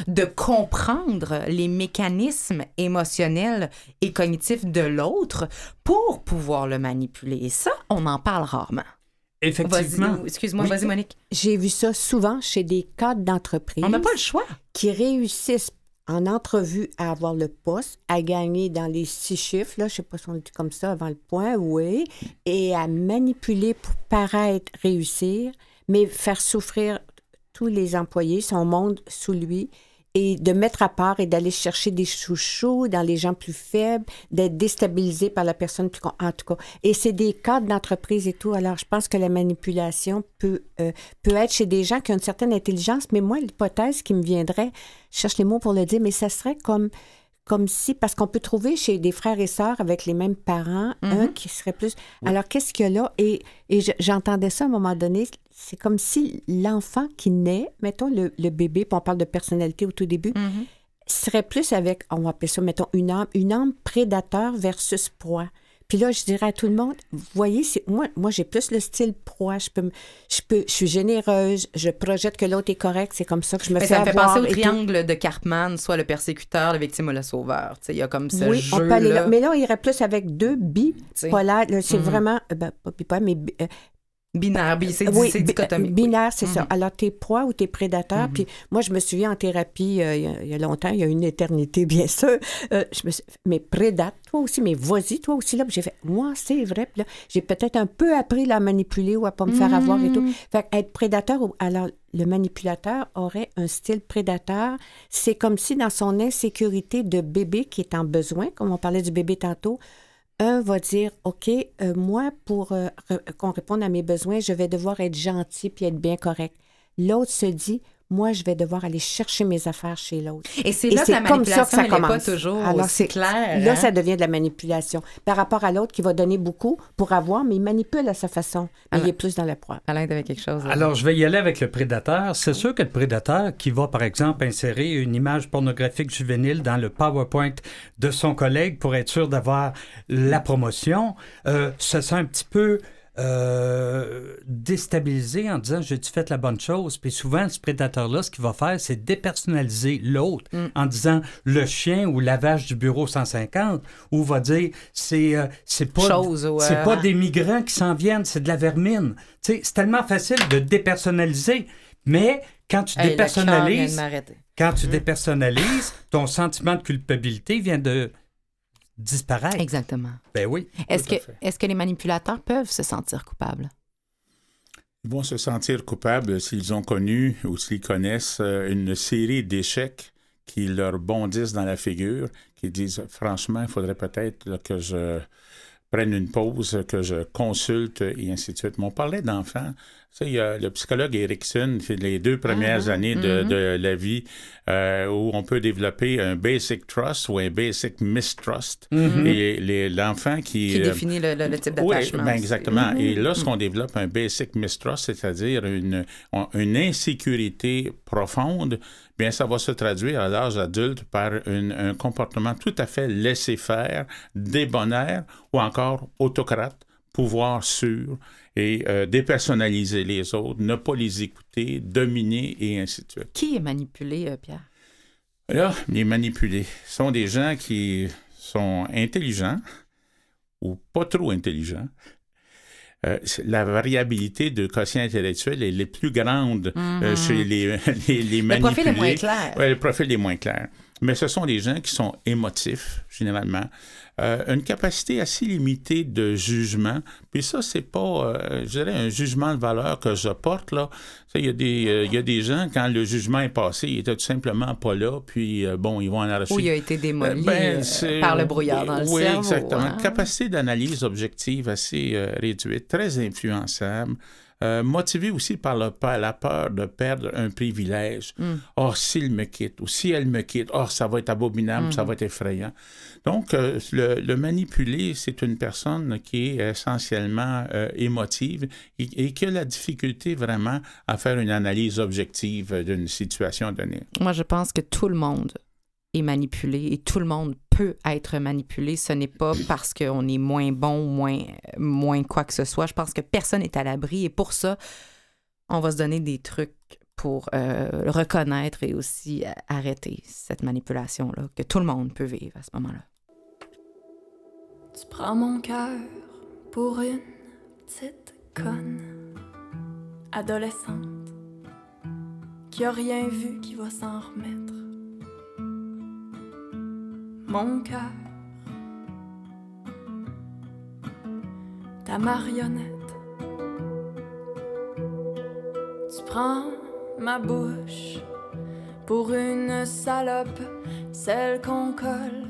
de comprendre les mécanismes émotionnels et cognitifs de l'autre pour pouvoir le manipuler. Et ça, on en parle rarement. effectivement. Vas-y, excuse-moi, Oui. vas-y, Monique. J'ai vu ça souvent chez des cadres d'entreprise On n'a pas le choix. qui réussissent en entrevue à avoir le poste, à gagner dans les six chiffres, là, je sais pas si on dit comme ça avant le point, oui, et à manipuler pour paraître réussir, mais faire souffrir tous les employés, son monde sous lui, et de mettre à part et d'aller chercher des chouchous dans les gens plus faibles, d'être déstabilisé par la personne plus... con- En tout cas, et c'est des cadres d'entreprise et tout. Alors, je pense que la manipulation peut, euh, peut être chez des gens qui ont une certaine intelligence, mais moi, l'hypothèse qui me viendrait, je cherche les mots pour le dire, mais ça serait comme comme si, parce qu'on peut trouver chez des frères et sœurs avec les mêmes parents, un qui serait plus... Alors, qu'est-ce qu'il y a là? Et, et je- j'entendais ça à un moment donné, c'est comme si l'enfant qui naît, mettons le, le bébé, puis on parle de personnalité au tout début, serait plus avec, on va appeler ça, mettons, une âme, une âme prédateur versus proie. Puis là, je dirais à tout le monde, vous voyez, c'est- moi, moi j'ai plus le style proie. Je peux, je peux, je suis généreuse, je projette que l'autre est correct. C'est comme ça que je me Mais fais ça me fait penser au tout. triangle de Cartman, soit le persécuteur, la victime ou le sauveur. Tu sais, Il y a comme ce Oui, on peut aller là. Mais là, il irait plus avec deux bipolaires. C'est Mhm. vraiment, euh, ben, pas bipolaire, mais euh, Binaire, bi- c'est oui, dichotomique. Binaire, c'est ça. Mhm. Alors, t'es proie ou t'es prédateur. Mhm. Puis moi, je me souviens en thérapie, euh, il y a- il y, a longtemps, il y a une éternité, bien sûr. euh, je me suis, mais prédate, toi aussi, mais vas-y, toi aussi. Là, j'ai fait, moi, c'est vrai. Puis là, j'ai peut-être un peu appris à manipuler ou à pas me faire avoir et tout. Fait être prédateur, ou- alors le manipulateur aurait un style prédateur. C'est comme si dans son insécurité de bébé qui est en besoin, comme on parlait du bébé tantôt, un va dire, OK, euh, moi, pour euh, qu'on réponde à mes besoins, je vais devoir être gentil puis être bien correct. L'autre se dit, moi, je vais devoir aller chercher mes affaires chez l'autre. Et c'est Et là que c'est la comme ça que manipulation ça est pas commence. toujours Alors, aussi c'est- claire. Là, hein? ça devient de la manipulation. Par rapport à l'autre qui va donner beaucoup pour avoir, mais il manipule à sa façon. Mais Alors- il est plus dans la proie. Alain, t'avais quelque chose. à Alors, je vais y aller avec le prédateur. C'est sûr que le prédateur qui va, par exemple, insérer une image pornographique juvénile dans le PowerPoint de son collègue pour être sûr d'avoir la promotion, euh, se sent un petit peu euh, déstabilisé en disant j'ai-tu fait la bonne chose? Puis souvent, ce prédateur-là, ce qu'il va faire, c'est dépersonnaliser l'autre Mm. en disant le chien ou la vache du bureau 150 ou va dire c'est euh, c'est pas Chose, ouais. c'est pas des migrants qui s'en viennent, c'est de la vermine. C'est tellement facile de dépersonnaliser, mais quand tu Hey, dépersonnalises, quand tu dépersonnalises, ton sentiment de culpabilité vient de disparaître. Exactement. Ben oui. Est-ce que, que les manipulateurs peuvent se sentir coupables? Ils vont se sentir coupables s'ils ont connu ou s'ils connaissent euh, une série d'échecs qui leur bondissent dans la figure, qui disent franchement, il faudrait peut-être que je prenne une pause, que je consulte et ainsi de suite. Mais on parlait d'enfants. Ça, il y a le psychologue Erickson, c'est les deux premières Ah, années de, mhm. de la vie euh, où on peut développer un basic trust ou un basic mistrust. Mhm. Et l'enfant qui... Qui euh, définit le, le- le type oui, d'attachement. ben aussi. exactement. Et Mhm. lorsqu'on développe un basic mistrust, c'est-à-dire une, une insécurité profonde, bien, ça va se traduire à l'âge adulte par une- un comportement tout à fait laissé-faire, débonnaire ou encore autocrate, pouvoir sûr et euh, dépersonnaliser les autres, ne pas les écouter, dominer et ainsi de suite. Qui est manipulé, euh, Pierre? Là, les manipulés sont des gens qui sont intelligents ou pas trop intelligents. Euh, la variabilité de quotient intellectuel est les plus grande euh, chez les, les, les Mhm. Le manipulés. profil est moins clair. Ouais, le profil est moins clair. Mais ce sont des gens qui sont émotifs, généralement. Euh, une capacité assez limitée de jugement. Puis ça, c'est pas, euh, je dirais, un jugement de valeur que je porte, là. Il y, a des, euh, y a des gens, quand le jugement est passé, ils étaient tout simplement pas là, puis bon, ils vont en arracher. Ou il a été démoli Ben, par le brouillard dans le oui, cerveau. exactement. hein? Capacité d'analyse objective assez réduite, très influençable. Euh, motivé aussi par le, par la peur de perdre un privilège. Mm. Oh, s'il me quitte, ou si elle me quitte, oh, ça va être abominable, Mm. ça va être effrayant. Donc, euh, le, le manipuler, c'est une personne qui est essentiellement euh, émotive et, et qui a la difficulté vraiment à faire une analyse objective d'une situation donnée. Moi, je pense que tout le monde est manipulé et tout le monde peut être manipulé. Ce n'est pas parce qu'on est moins bon moins, moins quoi que ce soit. Je pense que personne n'est à l'abri et pour ça, on va se donner des trucs pour euh, reconnaître et aussi euh, arrêter cette manipulation-là que tout le monde peut vivre à ce moment-là. Tu prends mon cœur pour une petite conne adolescente qui a rien vu qui va s'en remettre. Mon cœur, ta marionnette. Tu prends ma bouche pour une salope, celle qu'on colle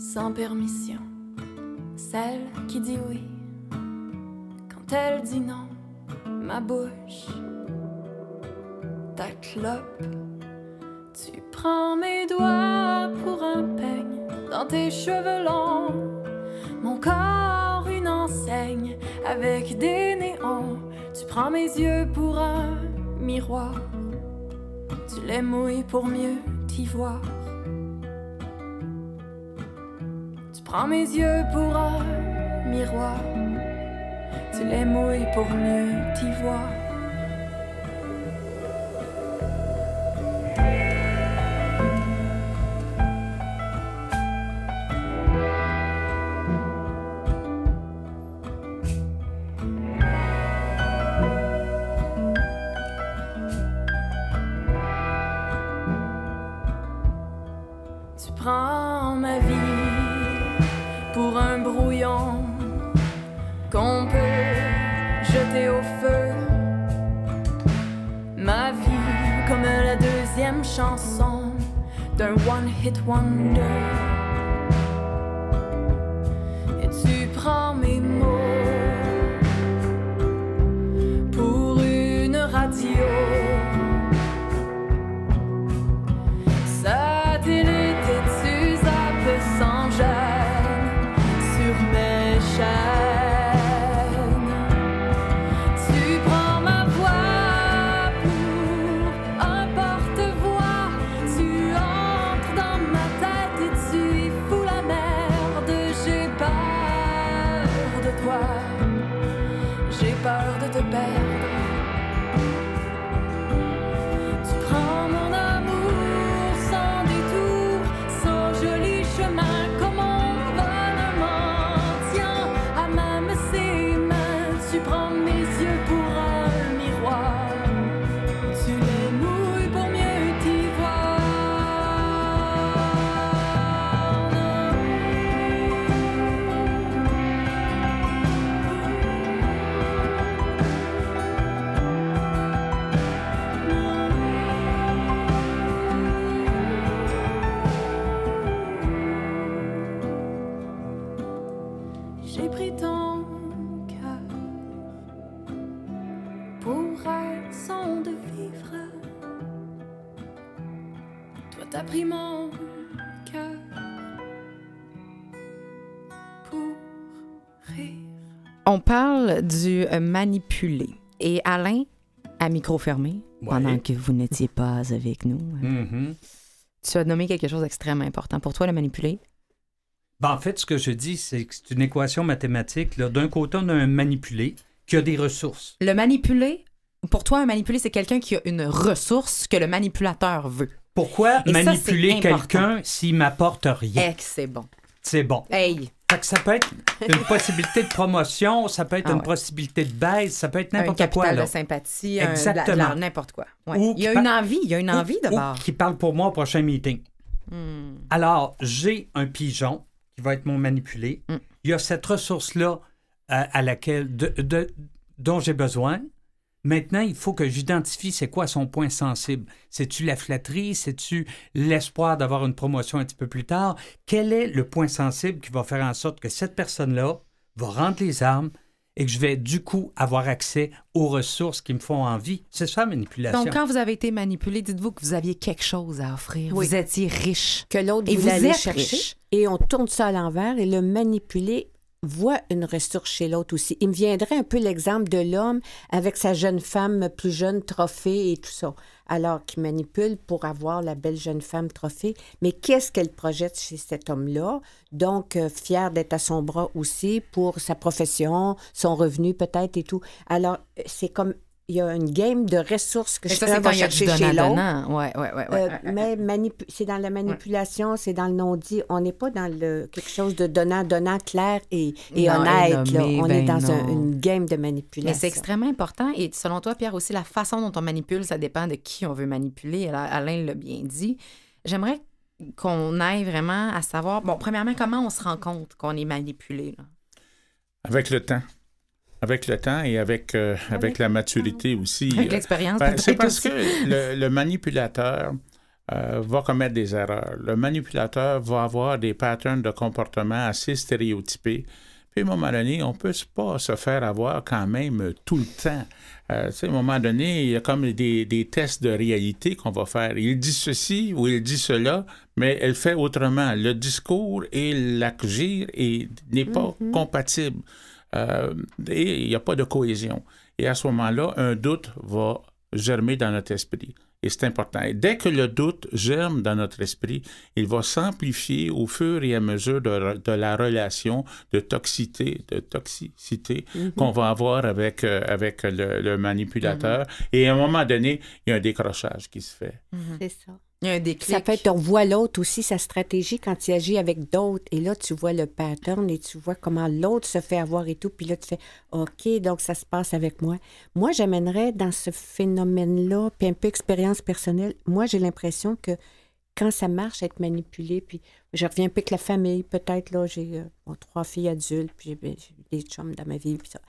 sans permission, celle qui dit oui quand elle dit non, ma bouche, ta clope. Prends mes doigts pour un peigne dans tes cheveux longs, mon corps une enseigne avec des néons. Tu prends mes yeux pour un miroir, tu les mouilles pour mieux t'y voir. Tu prends mes yeux pour un miroir, tu les mouilles pour mieux t'y voir. On parle du euh, manipuler. Et Alain, à micro fermé, pendant que vous n'étiez pas avec nous, euh, Mhm. tu as nommé quelque chose d'extrêmement important. Pour toi, le manipuler, Ben, en fait, ce que je dis, c'est que c'est une équation mathématique. là. D'un côté, on a un manipulé qui a des ressources. le manipuler, pour toi, un manipuler, c'est quelqu'un qui a une ressource que le manipulateur veut. Pourquoi Et manipuler quelqu'un s'il m'apporte rien? Eh, c'est bon. C'est bon. Hey, Fait que ça peut être une possibilité de promotion, ça peut être Ah une ouais. possibilité de baisse, ça peut être n'importe capital quoi. sympathie, un- la- de la- Exactement. n'importe quoi. Ouais. Il y a une par- envie, il y a une envie d'abord. qui parle pour moi au prochain meeting. Hmm. Alors, j'ai un pigeon qui va être mon manipulé. Mm. Il y a cette ressource-là euh, à laquelle de, de- dont j'ai besoin. Maintenant, il faut que j'identifie c'est quoi son point sensible. C'est-tu la flatterie? C'est-tu l'espoir d'avoir une promotion un petit peu plus tard? Quel est le point sensible qui va faire en sorte que cette personne-là va rendre les armes et que je vais du coup avoir accès aux ressources qui me font envie? C'est ça la manipulation. Donc, quand vous avez été manipulé, dites-vous que vous aviez quelque chose à offrir. Oui. Vous étiez riche. que l'autre vous aller êtes chercher. riche. Et on tourne ça à l'envers et le manipuler voit une ressource chez l'autre aussi. Il me viendrait un peu l'exemple de l'homme avec sa jeune femme plus jeune, trophée et tout ça. Alors qu'il manipule pour avoir la belle jeune femme trophée. Mais qu'est-ce qu'elle projette chez cet homme-là? Donc, euh, fier d'être à son bras aussi pour sa profession, son revenu peut-être et tout. Alors, euh, c'est comme, il y a une game de ressources que chacun va chercher chez l'autre. donnant-donnant. Ouais, ouais, ouais. ouais, Euh, ouais, ouais. mais c'est dans la manipulation, c'est dans le non-dit. On n'est pas dans le quelque chose de donnant-donnant, clair et, et Non, honnête. et là. nommé, On ben est dans un- non. une game de Mais manipulation. c'est extrêmement important. Et selon toi, Pierre, aussi, la façon dont on manipule, ça dépend de qui on veut manipuler. Alors, Alain l'a bien dit. J'aimerais qu'on aille vraiment à savoir, bon, premièrement, comment on se rend compte qu'on est manipulé. là? Avec le temps. Avec le temps et avec, euh, avec la maturité aussi. Avec Euh, l'expérience, ben, c'est parce aussi. que le, le manipulateur euh, va commettre des erreurs. Le manipulateur va avoir des patterns de comportement assez stéréotypés. Puis à un moment donné, on ne peut pas se faire avoir quand même tout le temps. Euh, à un moment donné, il y a comme des, des tests de réalité qu'on va faire. Il dit ceci ou il dit cela, mais elle fait autrement. Le discours et l'agir est- n'est pas compatible. Euh, et il n'y a pas de cohésion. Et à ce moment-là, un doute va germer dans notre esprit. Et c'est important. Et dès que le doute germe dans notre esprit, il va s'amplifier au fur et à mesure de, de la relation de toxicité, de toxicité qu'on va avoir avec, euh, avec le, le manipulateur. Et à un moment donné, il y a un décrochage qui se fait. C'est ça. Il y a un déclic. Ça fait, on voit l'autre aussi, sa stratégie quand il agit avec d'autres. Et là, tu vois le pattern et tu vois comment l'autre se fait avoir et tout. Puis là, tu fais OK, donc ça se passe avec moi. Moi, j'amènerais dans ce phénomène-là, puis un peu expérience personnelle, moi, j'ai l'impression que quand ça marche, être manipulé, puis je reviens un peu avec la famille, peut-être, là, j'ai euh, bon, trois filles adultes, puis j'ai des chums dans ma vie, puis ça.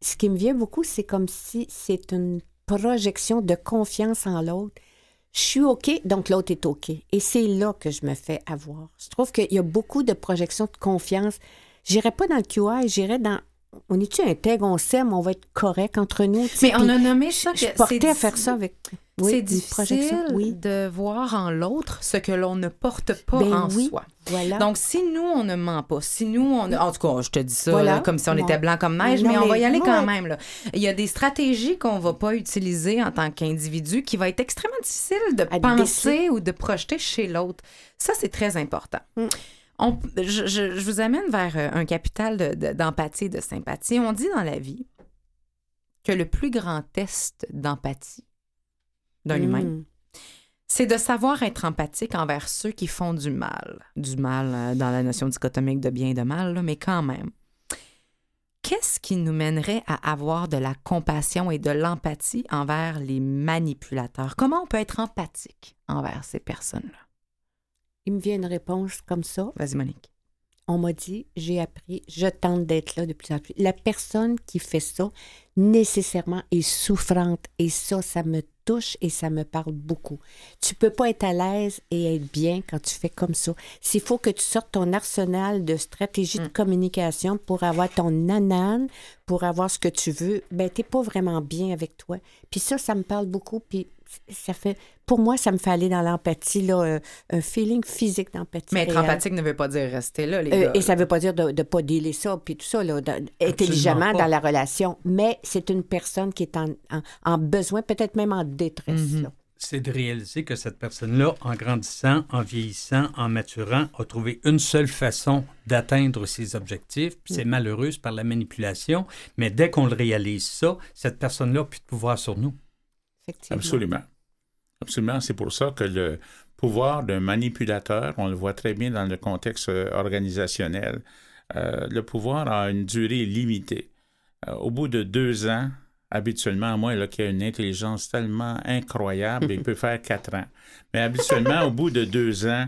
Ce qui me vient beaucoup, c'est comme si c'est une projection de confiance en l'autre. Je suis OK, donc l'autre est OK. Et c'est là que je me fais avoir. Je trouve qu'il y a beaucoup de projections de confiance. J'irais pas dans le QI, j'irais dans. On est-tu intègre, on s'aime, on va être correct entre nous. Mais on a nommé je- ça Je que portée c'est à faire ça avec. Oui, c'est difficile oui. de voir en l'autre ce que l'on ne porte pas Ben en oui, soi. Voilà. Donc, si nous, on ne ment pas, si nous, on... En tout cas, je te dis ça Voilà. là, comme si on Non. était blanc comme neige, Non, mais on va y aller quand même. Là. Il y a des stratégies qu'on va pas utiliser en tant qu'individu qui va être extrêmement difficile de À penser ou de projeter chez l'autre. Ça, c'est très important. Mm. On- je, je- je vous amène vers euh, un capital de- de- d'empathie et de sympathie. On dit dans la vie que le plus grand test d'empathie d'un humain, Mm. c'est de savoir être empathique envers ceux qui font du mal. Du mal euh, dans la notion dichotomique de bien et de mal, là, mais quand même. Qu'est-ce qui nous mènerait à avoir de la compassion et de l'empathie envers les manipulateurs? Comment on peut être empathique envers ces personnes-là? Il me vient une réponse comme ça. Vas-y, Monique. On m'a dit, j'ai appris, je tente d'être là de plus en plus. La personne qui fait ça, nécessairement, est souffrante. Et ça, ça me touche et ça me parle beaucoup. Tu peux pas être à l'aise et être bien quand tu fais comme ça. S'il faut que tu sortes ton arsenal de stratégie de communication pour avoir ton nanane, pour avoir ce que tu veux, ben t'es pas vraiment bien avec toi. Puis ça, ça me parle beaucoup. Puis ça fait, pour moi, ça me fait aller dans l'empathie, là, euh, un feeling physique d'empathie. Mais être réelle. empathique ne veut pas dire rester là, les Euh, gars. et ça ne veut pas dire de ne pas dealer ça, puis tout ça, là, de- intelligemment pas. dans la relation. Mais c'est une personne qui est en, en- en besoin, peut-être même en détresse. Mhm. là. c'est de réaliser que cette personne-là, en grandissant, en vieillissant, en maturant, a trouvé une seule façon d'atteindre ses objectifs. Puis c'est malheureuse par la manipulation, mais dès qu'on le réalise ça, cette personne-là n'a plus de pouvoir sur nous. Effectivement. Absolument. Absolument. C'est pour ça que le pouvoir d'un manipulateur, on le voit très bien dans le contexte euh, organisationnel, euh, le pouvoir a une durée limitée. Euh, au bout de deux ans, habituellement, à moins qu'il y a une intelligence tellement incroyable, il peut faire quatre ans. Mais habituellement, au bout de deux ans,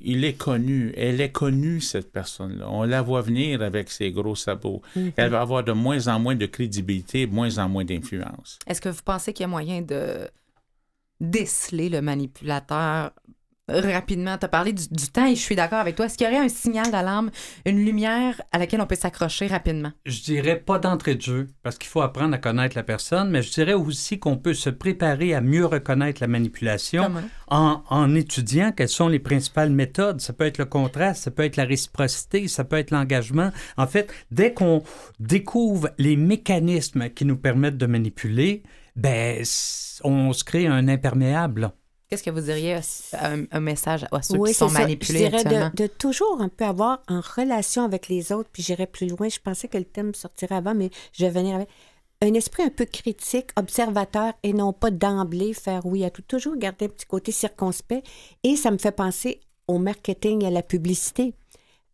il est connu, elle est connue, cette personne-là. On la voit venir avec ses gros sabots. Elle va avoir de moins en moins de crédibilité, de moins en moins d'influence. Est-ce que vous pensez qu'il y a moyen de déceler le manipulateur rapidement? Tu as parlé du, du temps et je suis d'accord avec toi. Est-ce qu'il y aurait un signal d'alarme, une lumière à laquelle on peut s'accrocher rapidement? Je dirais pas d'entrée de jeu, parce qu'il faut apprendre à connaître la personne, mais je dirais aussi qu'on peut se préparer à mieux reconnaître la manipulation en, en étudiant quelles sont les principales méthodes. Ça peut être le contraste, ça peut être la réciprocité, ça peut être l'engagement. En fait, dès qu'on découvre les mécanismes qui nous permettent de manipuler, ben, on se crée un imperméable. Qu'est-ce que vous diriez à- un, un message à ceux Oui, qui sont ça. manipulés Je dirais actuellement? de, de toujours un peu avoir en relation avec les autres, puis j'irais plus loin. Je pensais que le thème sortirait avant, mais je vais venir avec un esprit un peu critique, observateur, et non pas d'emblée faire oui à tout. Toujours garder un petit côté circonspect. Et ça me fait penser au marketing et à la publicité.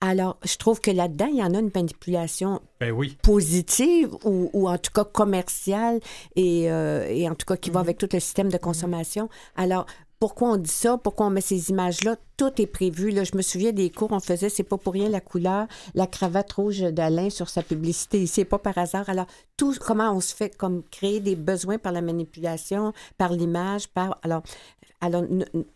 Alors, je trouve que là-dedans, il y en a une manipulation Ben oui. positive ou, ou en tout cas commerciale et, euh, et en tout cas qui va avec tout le système de consommation. Alors, pourquoi on dit ça? Pourquoi on met ces images-là? Tout est prévu. Là, je me souviens des cours, on faisait, c'est pas pour rien la couleur, la cravate rouge d'Alain sur sa publicité ici, c'est pas par hasard. Alors, tout, comment on se fait comme créer des besoins par la manipulation, par l'image, par. Alors, alors,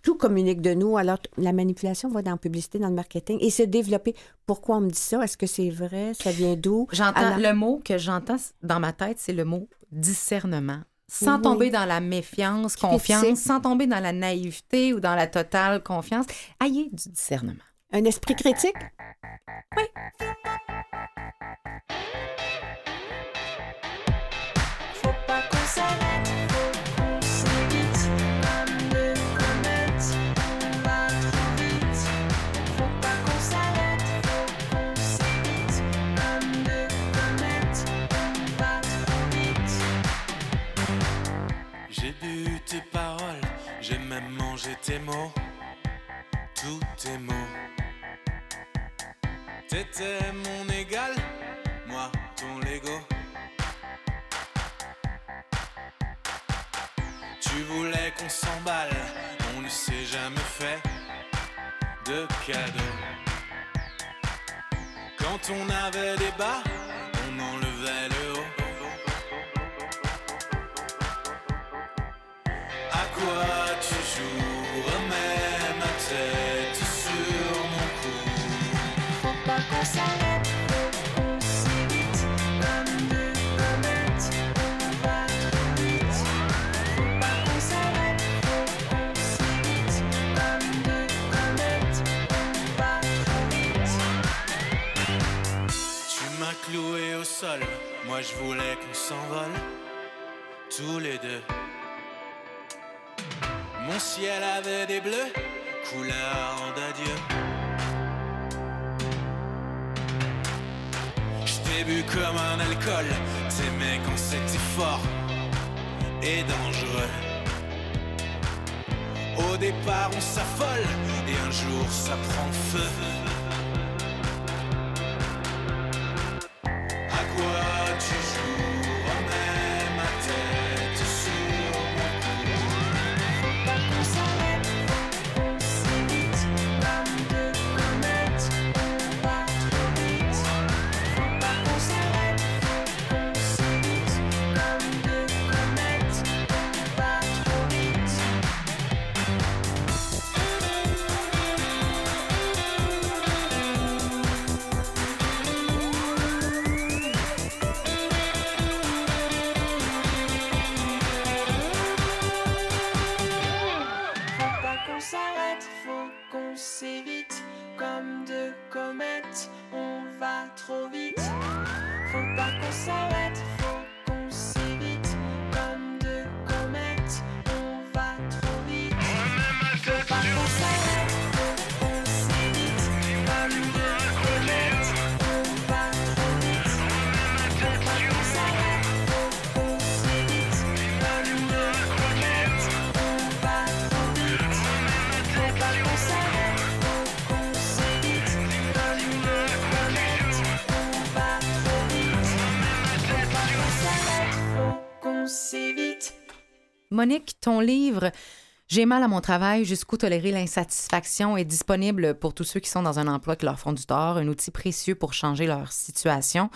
tout communique de nous. Alors, la manipulation va dans la publicité, dans le marketing et se développer. Pourquoi on me dit ça? Est-ce que c'est vrai? Ça vient d'où? J'entends Alors- le mot que j'entends dans ma tête, c'est le mot discernement. Sans Oui. tomber dans la méfiance, confiance, sans tomber dans la naïveté ou dans la totale confiance. Ayez du discernement. Un esprit critique? Faut tes mots, tous tes mots. T'étais mon égal, moi ton Lego. Tu voulais qu'on s'emballe, on ne s'est jamais fait de cadeaux. Quand on avait des bas, moi je voulais qu'on s'envole, tous les deux. Mon ciel avait des bleus, couleur d'adieu. Je t'ai bu comme un alcool, t'aimais quand c'était fort et dangereux. Au départ on s'affole et un jour ça prend feu. Ton livre J'ai mal à mon travail, jusqu'où tolérer l'insatisfaction est disponible pour tous ceux qui sont dans un emploi qui leur font du tort, un outil précieux pour changer leur situation.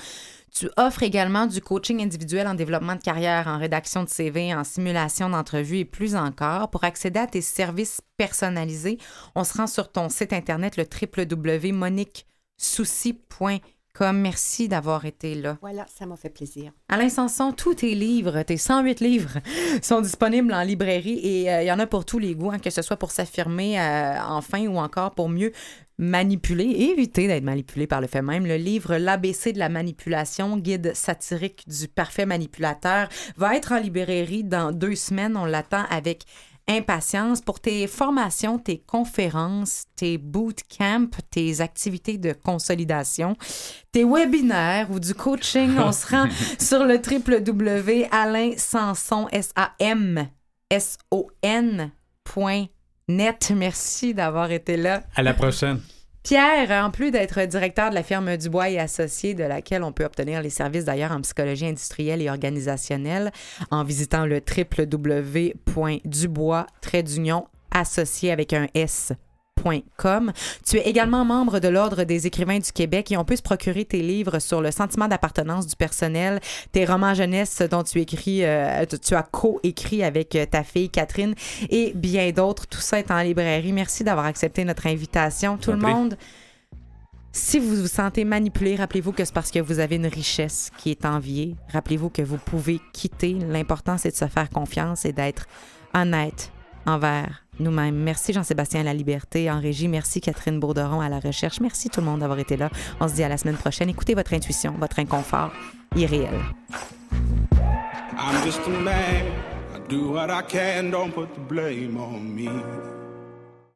Tu offres également du coaching individuel en développement de carrière, en rédaction de CV, en simulation d'entrevue et plus encore. Pour accéder à tes services personnalisés, on se rend sur ton site internet le www.moniquesouci.com. Merci d'avoir été là. Voilà, ça m'a fait plaisir. Alain Sanson, tous tes livres, tes 108 livres, sont disponibles en librairie et euh, il y en a pour tous les goûts, hein, que ce soit pour s'affirmer euh, enfin ou encore pour mieux manipuler et éviter d'être manipulé par le fait même. Le livre L'ABC de la manipulation, guide satirique du parfait manipulateur, va être en librairie dans deux semaines. On l'attend avec impatience pour tes formations, tes conférences, tes bootcamps, tes activités de consolidation, tes webinaires ou du coaching. On se rend sur le www.alainsanson, S-A-M, S-O-N, net. Merci d'avoir été là. À la prochaine. Pierre, en plus d'être directeur de la firme Dubois et Associés, de laquelle on peut obtenir les services d'ailleurs en psychologie industrielle et organisationnelle en visitant le www.dubois associé avec un S. Tu es également membre de l'Ordre des écrivains du Québec et on peut se procurer tes livres sur le sentiment d'appartenance du personnel, tes romans jeunesse dont tu écris, euh, tu- as co-écrit avec euh, ta fille Catherine et bien d'autres. Tout ça est en librairie. Merci d'avoir accepté notre invitation. Tout le monde, si vous vous sentez manipulé, rappelez-vous que c'est parce que vous avez une richesse qui est enviée. Rappelez-vous que vous pouvez quitter. L'important, c'est de se faire confiance et d'être honnête envers Merci Jean-Sébastien à la liberté en régie. Merci Catherine Bourderon à la recherche. Merci tout le monde d'avoir été là. On se dit à la semaine prochaine. Écoutez votre intuition, votre inconfort irréel.